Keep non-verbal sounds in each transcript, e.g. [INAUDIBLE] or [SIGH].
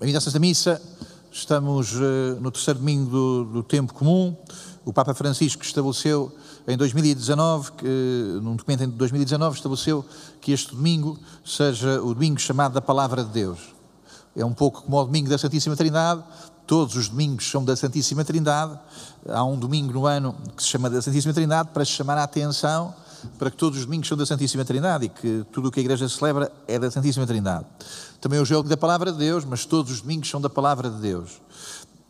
Bem-vindo à Santa Missa. Estamos uh, no terceiro domingo do, do, tempo comum. O Papa Francisco estabeleceu em 2019, que, num documento em 2019, estabeleceu que este domingo seja o domingo chamado da Palavra de Deus. É um pouco como o domingo da Santíssima Trindade. Todos os domingos são da Santíssima Trindade. Há um domingo no ano que se chama da Santíssima Trindade para chamar a atenção para que todos os domingos são da Santíssima Trindade e que tudo o que a Igreja celebra é da Santíssima Trindade. Também o da Palavra de Deus, mas todos os domingos são da Palavra de Deus.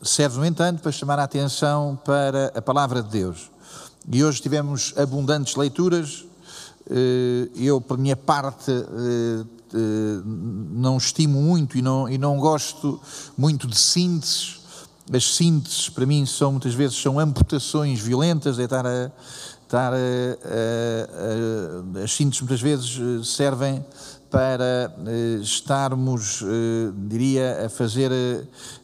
Serve, no entanto, para chamar a atenção para a Palavra de Deus. E hoje tivemos abundantes leituras. Eh, eu, por minha parte, eh, eh, não estimo muito e não, e não gosto muito de sínteses. As sínteses, para mim, são muitas vezes são amputações violentas, é estar a, estar a, a, a, as sínteses muitas vezes eh, servem para eh, estarmos, eh, diria, a fazer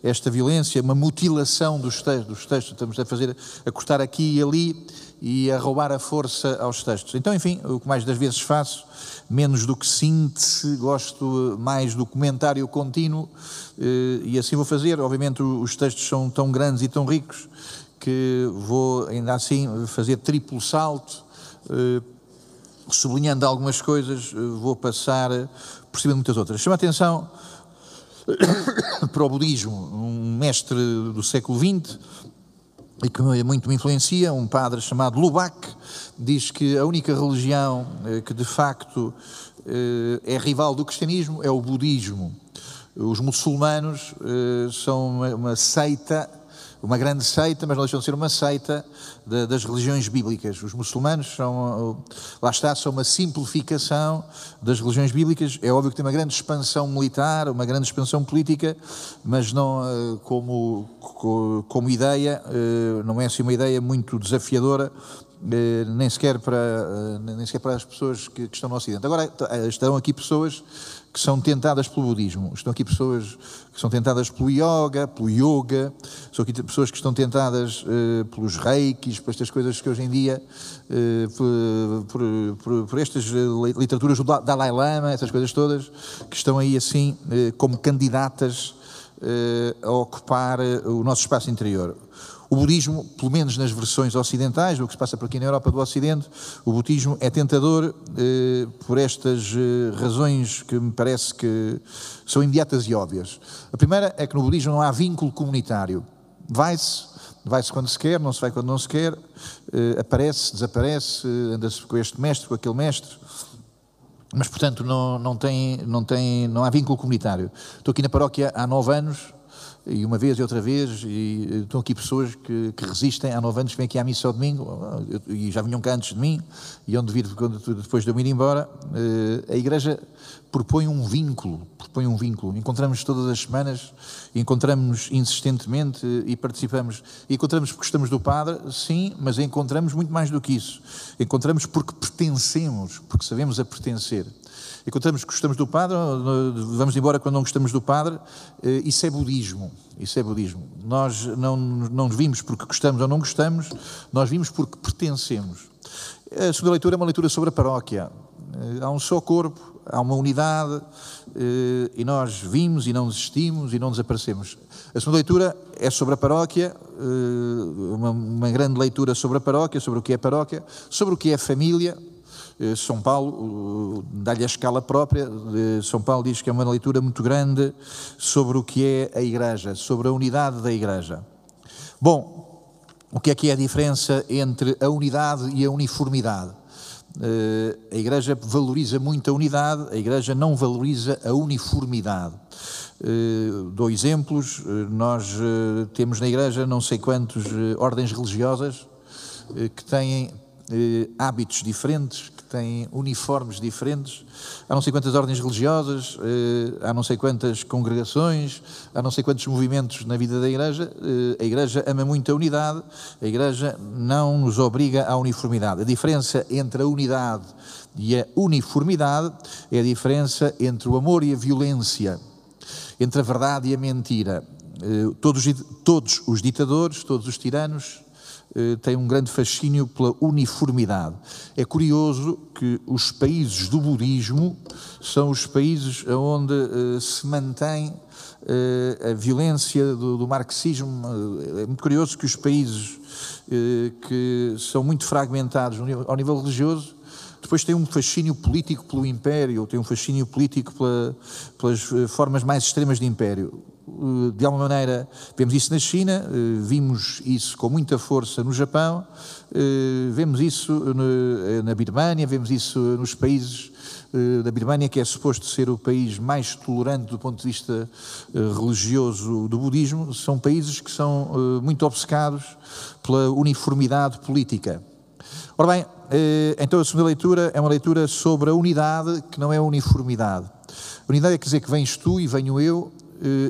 esta violência, uma mutilação dos textos, dos textos, estamos a fazer, a cortar aqui e ali e a roubar a força aos textos. Então, enfim, o que mais das vezes faço, menos do que síntese, gosto mais do comentário contínuo e assim vou fazer. Obviamente, os textos são tão grandes e tão ricos que vou ainda assim fazer triplo salto, eh, sublinhando algumas coisas, eh, vou passar por cima de muitas outras. Chama atenção [COUGHS] para o budismo, um mestre do século XX, e que muito me influencia, um padre chamado Lubac, diz que a única religião eh, que de facto é rival do cristianismo é o budismo. Os muçulmanos são uma seita uma grande seita, mas não deixam de ser uma seita de, das religiões bíblicas. Os muçulmanos são, lá está, são uma simplificação das religiões bíblicas. É óbvio que tem uma grande expansão militar, uma grande expansão política, mas não eh, como, como ideia, eh, não é assim uma ideia muito desafiadora, nem sequer para, nem sequer para as pessoas que, que estão no Ocidente. Agora, estão aqui pessoas que são tentadas pelo budismo. Estão aqui pessoas que são tentadas pelo yoga, pelo yoga, são aqui pessoas que estão tentadas uh, pelos reikis, por estas coisas que hoje em dia, uh, por, por, por, estas literaturas do Dalai Lama, essas coisas todas, que estão aí assim uh, como candidatas a ocupar o nosso espaço interior. O budismo, pelo menos nas versões ocidentais, o que se passa por aqui na Europa do Ocidente, o budismo é tentador eh, por estas eh, razões que me parece que são imediatas e óbvias. A primeira é que no budismo não há vínculo comunitário. Vai-se, vai-se quando se quer, não se vai quando não se quer, eh, aparece, desaparece, anda-se com este mestre, com aquele mestre, mas portanto não, não, tem, não, tem, não há vínculo comunitário. Estou aqui na paróquia há nove anos, e uma vez e outra vez, e estão aqui pessoas que, que resistem há nove anos, vêm aqui à missa ao domingo, e já vinham cá antes de mim, e onde vir depois de eu ir embora, eh, a Igreja propõe um vínculo, propõe um vínculo. Encontramos todas as semanas, encontramos insistentemente e participamos. Encontramos porque estamos do Padre, sim, mas encontramos muito mais do que isso. Encontramos porque pertencemos, porque sabemos a pertencer encontramos que gostamos do padre, vamos embora quando não gostamos do padre, eh, isso é budismo. Isso é budismo. Nós não, não nos vimos porque gostamos ou não gostamos, nós vimos porque pertencemos. A segunda leitura é uma leitura sobre a paróquia. Eh, há um só corpo, há uma unidade, eh, e nós vimos e não desistimos e não desaparecemos. A segunda leitura é sobre a paróquia, uma, uma grande leitura sobre a paróquia, sobre o que é paróquia, sobre o que é família, São Paulo dá-lhe a escala própria. São Paulo diz que é uma leitura muito grande sobre o que é a Igreja, sobre a unidade da Igreja. Bom, o que é que é a diferença entre a unidade e a uniformidade? Eh, a Igreja valoriza muito a unidade, a Igreja não valoriza a uniformidade. Dou exemplos, nós temos na Igreja não sei quantas ordens religiosas que têm hábitos diferentes, têm uniformes diferentes, há não sei quantas ordens religiosas, eh, há não sei quantas congregações, há não sei quantos movimentos na vida da Igreja. Eh, a Igreja ama muito a unidade, a Igreja não nos obriga à uniformidade. A diferença entre a unidade e a uniformidade é a diferença entre o amor e a violência, entre a verdade e a mentira. Eh, todos, todos os ditadores, todos os tiranos, tem um grande fascínio pela uniformidade. É curioso que os países do budismo são os países onde se mantém a violência do, do marxismo. É muito curioso que os países que são muito fragmentados ao nível religioso depois tem um fascínio político pelo império, tem um fascínio político pela, pelas eh, formas mais extremas de império. Eh, de alguma maneira, vemos isso na China, eh, vimos isso com muita força no Japão, vemos isso na Birmânia, vemos isso nos países da Birmânia, que é suposto ser o país mais tolerante do ponto de vista religioso do budismo, são países que são muito obcecados pela uniformidade política. Ora bem, eh, então a segunda leitura é uma leitura sobre a unidade que não é a uniformidade. A unidade quer dizer que vens tu e venho eu eh,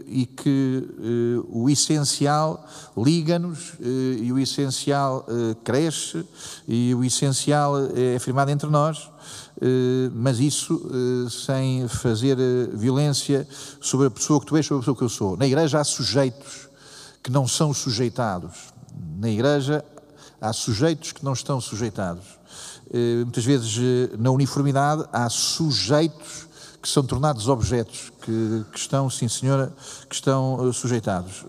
e que eh, o essencial liga-nos e o essencial cresce e o essencial é afirmado entre nós, mas isso sem fazer violência sobre a pessoa que tu és, sobre a pessoa que eu sou. Na igreja há sujeitos que não são sujeitados. Na igreja há sujeitos que não estão sujeitados. Eh, muitas vezes, eh, na uniformidade, há sujeitos que são tornados objetos, que, que estão, sim senhora, que estão eh, sujeitados.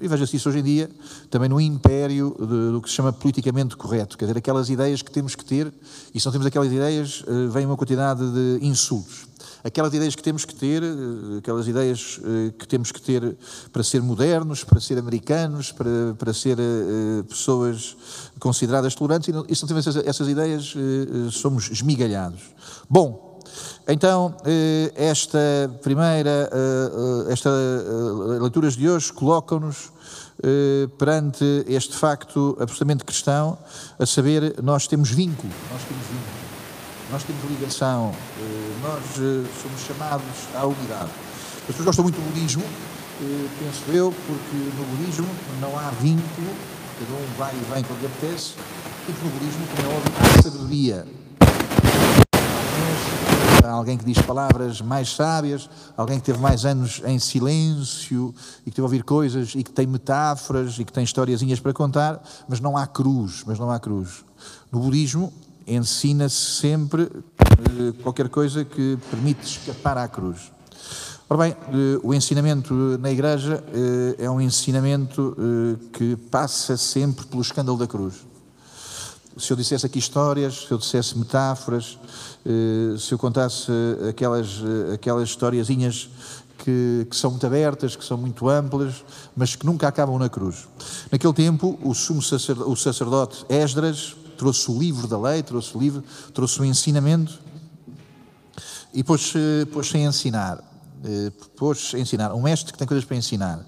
E veja-se isso hoje em dia, também no império do que se chama politicamente correto, quer dizer, aquelas ideias que temos que ter, e se não temos aquelas ideias, vem uma quantidade de insultos aquelas ideias que temos que ter, eh, aquelas ideias eh, que temos que ter para ser modernos, para ser americanos, para, para ser eh, pessoas consideradas tolerantes, e se não essas, essas ideias, somos esmigalhados. Bom, então, esta primeira, esta leituras de hoje colocam-nos perante este facto absolutamente cristão, a saber, nós temos vínculo, nós temos vínculo nós temos ligação, eh, nós eh, somos chamados à unidade. As pessoas gostam muito do budismo, eh, penso eu, porque no budismo não há vínculo, cada um vai e vem quando lhe apetece, e no budismo, como é óbvio, há sabedoria. Há alguém que diz palavras mais sábias, alguém que teve mais anos em silêncio e que teve a ouvir coisas e que tem metáforas e que tem historiazinhas para contar, mas não há cruz, mas não há cruz. No budismo ensina-se sempre eh, qualquer coisa que permite escapar à cruz. Ora bem, eh, o ensinamento na Igreja eh, é um ensinamento que passa sempre pelo escândalo da cruz. Se eu dissesse aqui histórias, se eu dissesse metáforas, se eu contasse aquelas, aquelas historiazinhas que, que, são muito abertas, que são muito amplas, mas que nunca acabam na cruz. Naquele tempo, o sumo sacerdote, o sacerdote Esdras, trouxe o livro da lei, trouxe o livro, trouxe o ensinamento e pôs-se pôs a ensinar. Eh, pôs-se a ensinar. Um mestre que tem coisas para ensinar.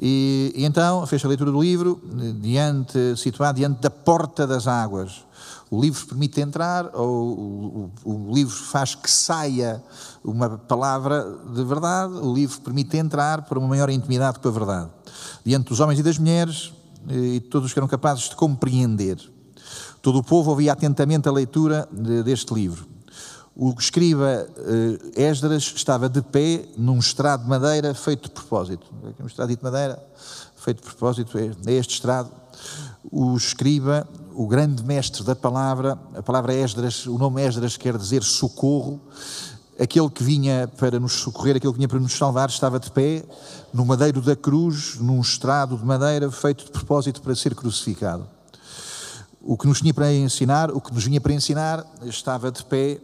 E, e, então fez a leitura do livro, diante, situado diante da porta das águas. O livro permite entrar, ou o, o, o, livro faz que saia uma palavra de verdade, o livro permite entrar para uma maior intimidade com a verdade. Diante dos homens e das mulheres, eh, e todos que eram capazes de compreender. Todo o povo ouvia atentamente a leitura deste livro. O escriba eh, Esdras estava de pé num estrado de madeira feito de propósito. Um estrado de madeira feito de propósito, é, é este estrado. O escriba, o grande mestre da palavra, a palavra Esdras, o nome Esdras quer dizer socorro, aquele que vinha para nos socorrer, aquele que vinha para nos salvar, estava de pé no madeiro da cruz, num estrado de madeira feito de propósito para ser crucificado. O que nos tinha para ensinar, o que nos vinha para ensinar, estava de pé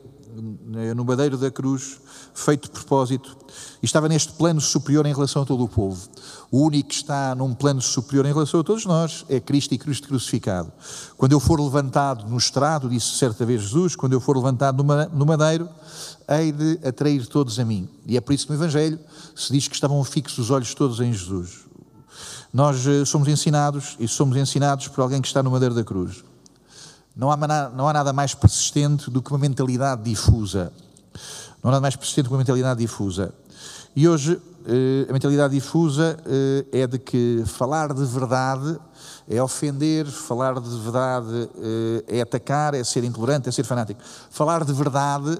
no madeiro da cruz, feito de propósito, e estava neste plano superior em relação a todo o povo. O único que está num plano superior em relação a todos nós é Cristo e Cristo crucificado. Quando eu for levantado no estrado, disse certa vez Jesus, quando eu for levantado no madeiro, hei de atrair todos a mim. E é por isso que no Evangelho se diz que estavam fixos os olhos todos em Jesus. Nós eh, somos ensinados e somos ensinados por alguém que está no madeiro da cruz. Não há, não há nada mais persistente do que uma mentalidade difusa. Não há nada mais persistente do que uma mentalidade difusa. E hoje eh, a mentalidade difusa eh, é de que falar de verdade é ofender, falar de verdade é atacar, é ser intolerante, é ser fanático. Falar de verdade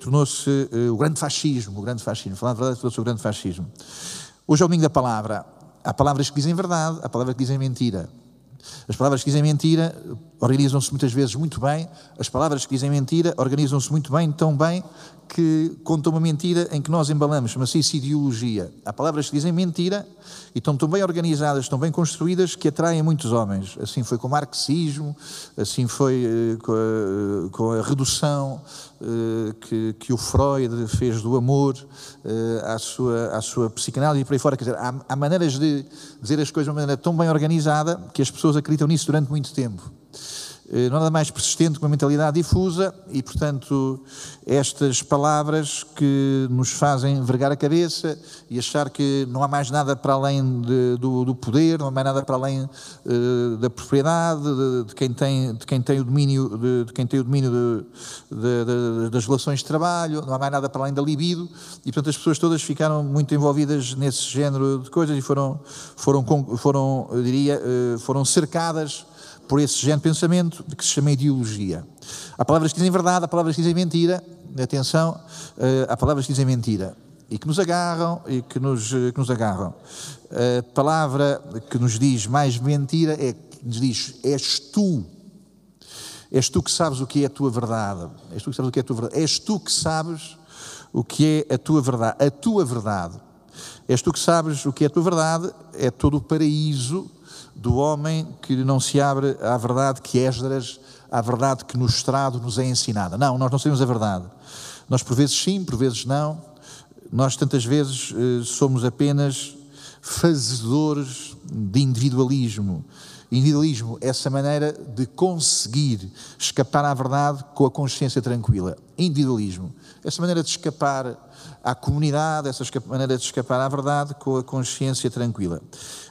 tornou-se o grande fascismo, o grande fascismo. Falar de verdade tornou-se o grande fascismo. Hoje é o domingo da palavra. Há palavras que dizem verdade, há palavras que dizem mentira. As palavras que dizem mentira organizam-se muitas vezes muito bem, as palavras que dizem mentira organizam-se muito bem, tão bem que contam uma mentira em que nós embalamos, chama-se isso ideologia. Há palavras que dizem mentira e estão tão bem organizadas, tão bem construídas que atraem muitos homens. Assim foi com o marxismo, assim foi uh, com, a, uh, com, a, redução que, que, o Freud fez do amor à, sua, à sua psicanálise e por aí fora. Quer dizer, há, há maneiras de dizer as coisas de uma maneira tão bem organizada que as pessoas acreditam nisso durante muito tempo. Eh, nada mais persistente que uma mentalidade difusa e, portanto, estas palavras que nos fazem vergar a cabeça e achar que não há mais nada para além de, do, do, poder, não há mais nada para além uh, da propriedade, de, de, quem tem, de quem tem o domínio, de, de quem tem o domínio das relações de trabalho, não há mais nada para além da libido e, portanto, as pessoas todas ficaram muito envolvidas nesse género de coisas e foram, foram, foram diria, uh, foram cercadas por esse género de pensamento que se chama ideologia. Há palavras que dizem verdade, há palavras que dizem mentira, atenção, eh, há palavras que dizem mentira e que nos agarram e que nos, eh, que nos agarram. A palavra que nos diz mais mentira é que nos diz: és tu. És tu que sabes o que é a tua verdade. És tu que sabes o que é a tua verdade. És tu que sabes o que é a tua verdade. A tua verdade. És tu que sabes o que é a tua verdade. É todo o paraíso do homem que não se abre à verdade que Esdras, à verdade que no estrado nos é ensinada. Não, nós não sabemos a verdade. Nós por vezes sim, por vezes não. Nós tantas vezes eh, somos apenas fazedores de individualismo. Individualismo, essa maneira de conseguir escapar à verdade com a consciência tranquila. Individualismo, essa maneira de escapar à comunidade, essa maneira de escapar à verdade com a consciência tranquila.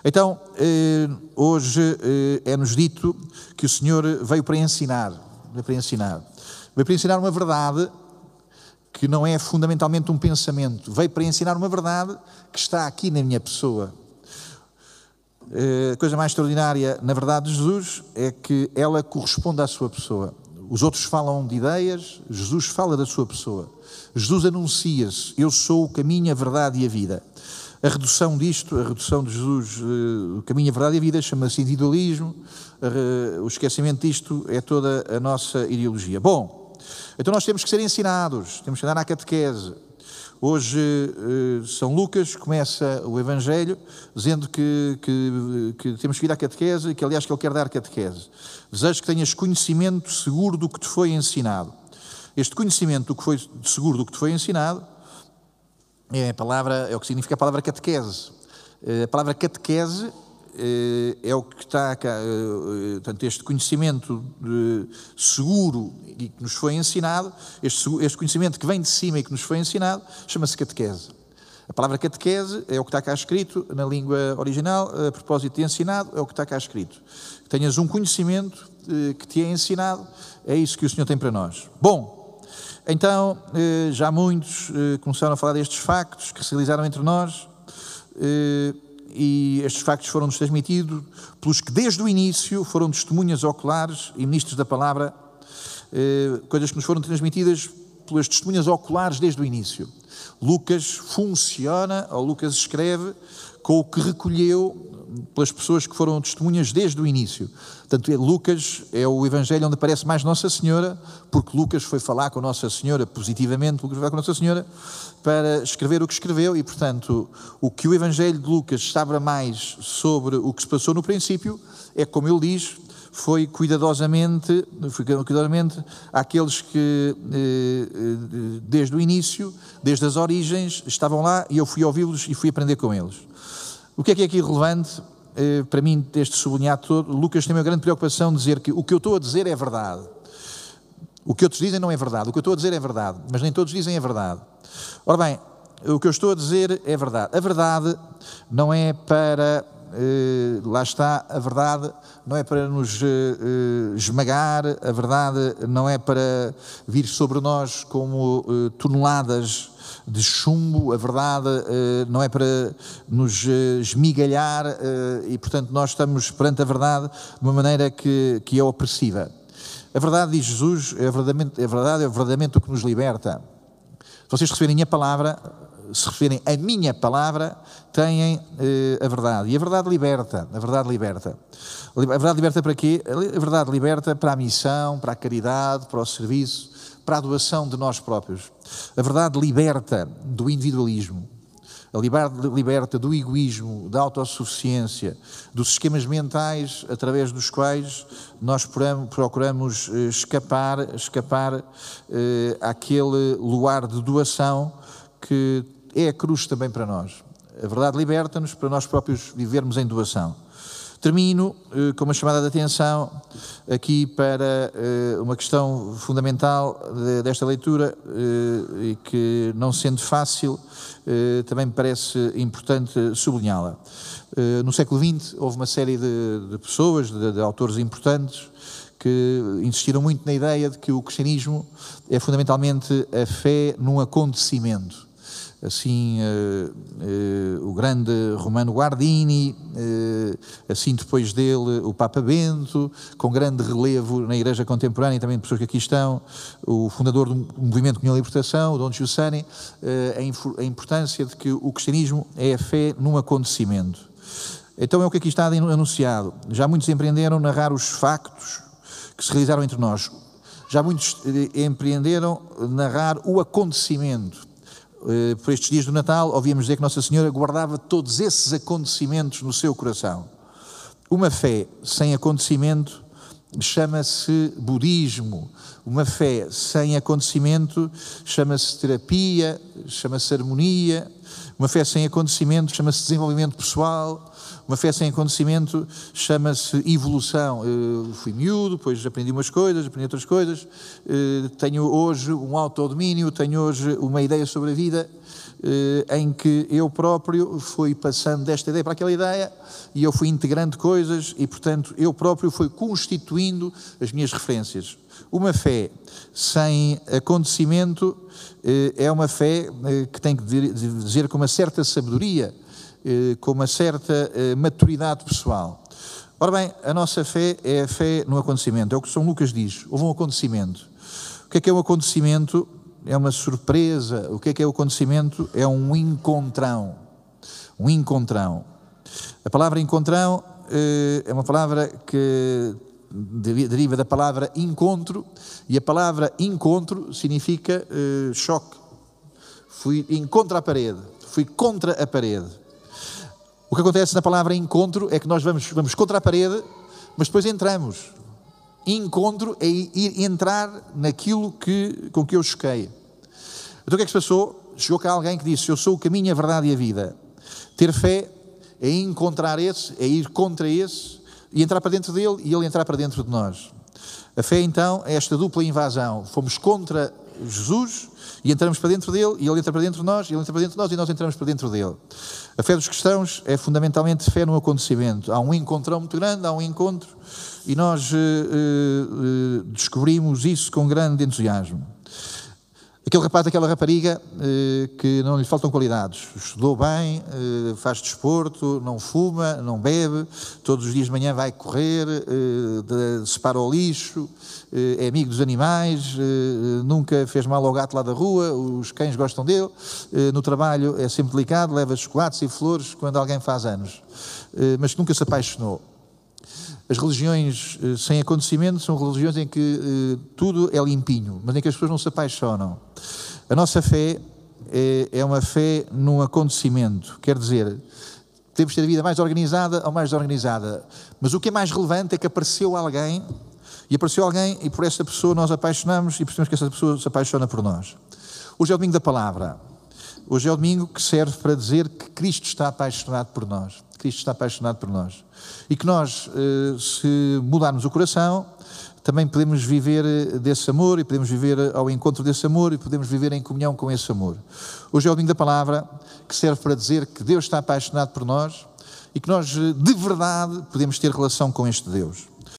Então, eh, hoje eh, é-nos dito que o Senhor veio para ensinar, veio para ensinar, veio para ensinar uma verdade que não é fundamentalmente um pensamento, veio para ensinar uma verdade que está aqui na minha pessoa. Eh, a coisa mais extraordinária, na verdade, de Jesus é que ela corresponde à sua pessoa. Os outros falam de ideias, Jesus fala da sua pessoa. Jesus anuncia-se: Eu sou o caminho, a verdade e a vida. A redução disto, a redução de Jesus, eh, o caminho, a verdade e a vida, chama-se individualismo. O esquecimento disto é toda a nossa ideologia. Bom, então nós temos que ser ensinados, temos que andar na catequese. Hoje, eh, São Lucas começa o Evangelho dizendo que, que, que, temos que ir à catequese e que, aliás, que ele quer dar catequese. Desejo que tenhas conhecimento seguro do que te foi ensinado. Este conhecimento do que foi seguro do que te foi ensinado é palavra, é o que significa a palavra catequese. Eh, a palavra catequese é o que está cá, eh, portanto, este conhecimento seguro e que nos foi ensinado, este, este conhecimento que vem de cima e que nos foi ensinado, chama-se catequese. A palavra catequese é o que está cá escrito na língua original, a propósito de ensinado, é o que está cá escrito. Tenhas um conhecimento que te é ensinado, é isso que o Senhor tem para nós. Bom, então, eh, já muitos eh, começaram a falar destes factos que se realizaram entre nós eh, e estes factos foram-nos transmitidos pelos que desde o início foram testemunhas oculares e ministros da palavra, coisas que nos foram transmitidas pelas testemunhas oculares desde o início. Lucas funciona, ou Lucas escreve, com o que recolheu pelas pessoas que foram testemunhas desde o início. Portanto, é Lucas é o evangelho onde aparece mais Nossa Senhora, porque Lucas foi falar com Nossa Senhora positivamente, Lucas com Nossa Senhora para escrever o que escreveu e, portanto, o que o evangelho de Lucas sabe mais sobre o que se passou no princípio é, como ele diz, foi cuidadosamente, foi cuidadosamente àqueles que eh, eh, desde o início, desde as origens, estavam lá e eu fui ouvi-los e fui aprender com eles. O que é que é aqui relevante eh, para mim deste sublinhado todo? Lucas tem uma grande preocupação de dizer que o que eu estou a dizer é verdade. O que outros dizem não é verdade. O que eu estou a dizer é verdade, mas nem todos dizem é verdade. Ora bem, o que eu estou a dizer é verdade. A verdade não é para eh, lá está, a verdade não é para nos eh, esmagar, a verdade não é para vir sobre nós como toneladas de chumbo, a verdade uh, não é para nos uh, esmigalhar e, portanto, nós estamos perante a verdade de uma maneira que, que é opressiva. A verdade, diz Jesus, é verdadeiramente, é verdade, é verdadeiramente o que nos liberta. Se vocês receberem a palavra, se referem à minha palavra, têm eh, a verdade. E a verdade liberta. A verdade liberta. A verdade liberta para quê? A verdade liberta para a missão, para a caridade, para o serviço, para a doação de nós próprios. A verdade liberta do individualismo. A liberta do egoísmo, da autossuficiência, dos esquemas mentais através dos quais nós procuramos eh, escapar, escapar eh, àquele luar de doação que é a cruz também para nós. A verdade liberta-nos para nós próprios vivermos em doação. Termino eh, com uma chamada de atenção aqui para eh, uma questão fundamental de, desta leitura eh, e que, não sendo fácil, eh, também me parece importante sublinhá-la. Eh, no século XX houve uma série de, de pessoas, de, de autores importantes, que insistiram muito na ideia de que o cristianismo é fundamentalmente a fé num acontecimento assim uh, uh, o grande Romano Guardini, uh, assim depois dele o Papa Bento, com grande relevo na Igreja Contemporânea, e também pessoas que aqui estão, o fundador do Movimento Comunhão e Libertação, o Dom Giussani, a, importância de que o cristianismo é a fé num acontecimento. Então é o que aqui está anunciado. Já muitos empreenderam narrar os factos que se realizaram entre nós. Já muitos empreenderam narrar o acontecimento eh, por estes dias do Natal, ouvíamos dizer que Nossa Senhora guardava todos esses acontecimentos no seu coração. Uma fé sem acontecimento chama-se budismo. Uma fé sem acontecimento chama-se terapia, chama-se harmonia. Uma fé sem acontecimento chama-se desenvolvimento pessoal. Uma fé sem acontecimento chama-se evolução. Eu fui miúdo, depois aprendi umas coisas, aprendi outras coisas. Eh, tenho hoje um autodomínio, tenho hoje uma ideia sobre a vida em que eu próprio fui passando desta ideia para aquela ideia e eu fui integrando coisas e, portanto, eu próprio fui constituindo as minhas referências. Uma fé sem acontecimento eh, é uma fé que tem que dizer com uma certa sabedoria eh, com uma certa eh, maturidade pessoal. Ora bem, a nossa fé é a fé no acontecimento, é o que São Lucas diz, houve um acontecimento. O que é que é um acontecimento? É uma surpresa. O que é que é o acontecimento? É um encontrão. Um encontrão. A palavra encontrão eh, é uma palavra que deriva da palavra encontro, e a palavra encontro significa choque. Fui em contra a parede, fui contra a parede. O que acontece na palavra encontro é que nós vamos, vamos contra a parede, mas depois entramos. Encontro é ir entrar naquilo que, com que eu choquei. Então o que é que se passou? Chegou cá alguém que disse: Eu sou o caminho, a verdade e a vida. Ter fé é encontrar esse, é ir contra esse e entrar para dentro dele e ele entrar para dentro de nós. A fé então é esta dupla invasão. Fomos contra Jesus e entramos para dentro dele, e ele entra para dentro de nós, e ele entra para dentro de nós, e nós entramos para dentro dele. A fé dos cristãos é fundamentalmente fé no acontecimento. Há um encontrão muito grande, há um encontro, e nós uh, uh, descobrimos isso com grande entusiasmo. Aquele rapaz, aquela rapariga eh, que não lhe faltam qualidades. Estudou bem, eh, faz desporto, não fuma, não bebe, todos os dias de manhã vai correr, eh, separa o lixo, é amigo dos animais, nunca fez mal ao gato lá da rua, os cães gostam dele. No trabalho é sempre delicado, leva chocolates e flores quando alguém faz anos, mas nunca se apaixonou. As religiões eh, sem acontecimento são religiões em que eh, tudo é limpinho, mas em que as pessoas não se apaixonam. A nossa fé é, é uma fé num acontecimento, quer dizer, temos de ter a vida mais organizada ou mais desorganizada. Mas o que é mais relevante é que apareceu alguém, e apareceu alguém, e por essa pessoa nós apaixonamos e percebemos que essa pessoa se apaixona por nós. Hoje é o domingo da palavra. Hoje é o domingo que serve para dizer que Cristo está apaixonado por nós. Cristo está apaixonado por nós. E que nós, eh, se mudarmos o coração, também podemos viver eh, desse amor e podemos viver eh, ao encontro desse amor e podemos viver em comunhão com esse amor. Hoje é o domingo da palavra que serve para dizer que Deus está apaixonado por nós e que nós, de verdade, podemos ter relação com este Deus.